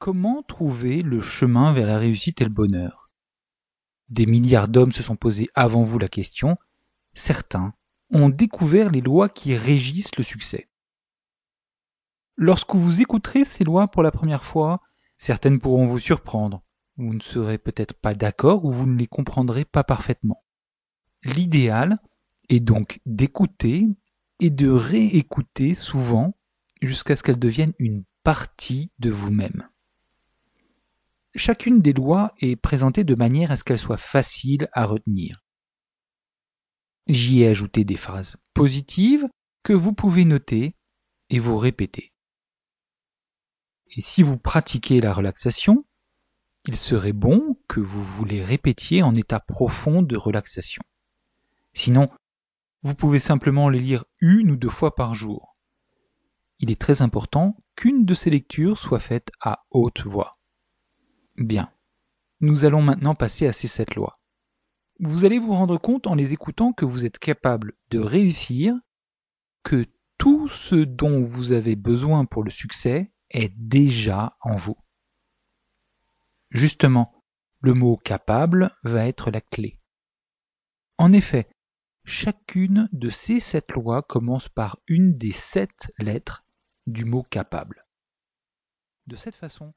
Comment trouver le chemin vers la réussite et le bonheur? Des milliards d'hommes se sont posés avant vous la question. Certains ont découvert les lois qui régissent le succès. Lorsque vous écouterez ces lois pour la première fois, certaines pourront vous surprendre. Vous ne serez peut-être pas d'accord ou vous ne les comprendrez pas parfaitement. L'idéal est donc d'écouter et de réécouter souvent jusqu'à ce qu'elles deviennent une partie de vous-même. Chacune des lois est présentée de manière à ce qu'elle soit facile à retenir. J'y ai ajouté des phrases positives que vous pouvez noter et vous répéter. Et si vous pratiquez la relaxation, il serait bon que vous vous les répétiez en état profond de relaxation. Sinon, vous pouvez simplement les lire une ou deux fois par jour. Il est très important qu'une de ces lectures soit faite à haute voix. Bien. Nous allons maintenant passer à ces sept lois. Vous allez vous rendre compte en les écoutant que vous êtes capable de réussir, que tout ce dont vous avez besoin pour le succès est déjà en vous. Justement, le mot capable va être la clé. En effet, chacune de ces sept lois commence par une des sept lettres du mot capable. De cette façon,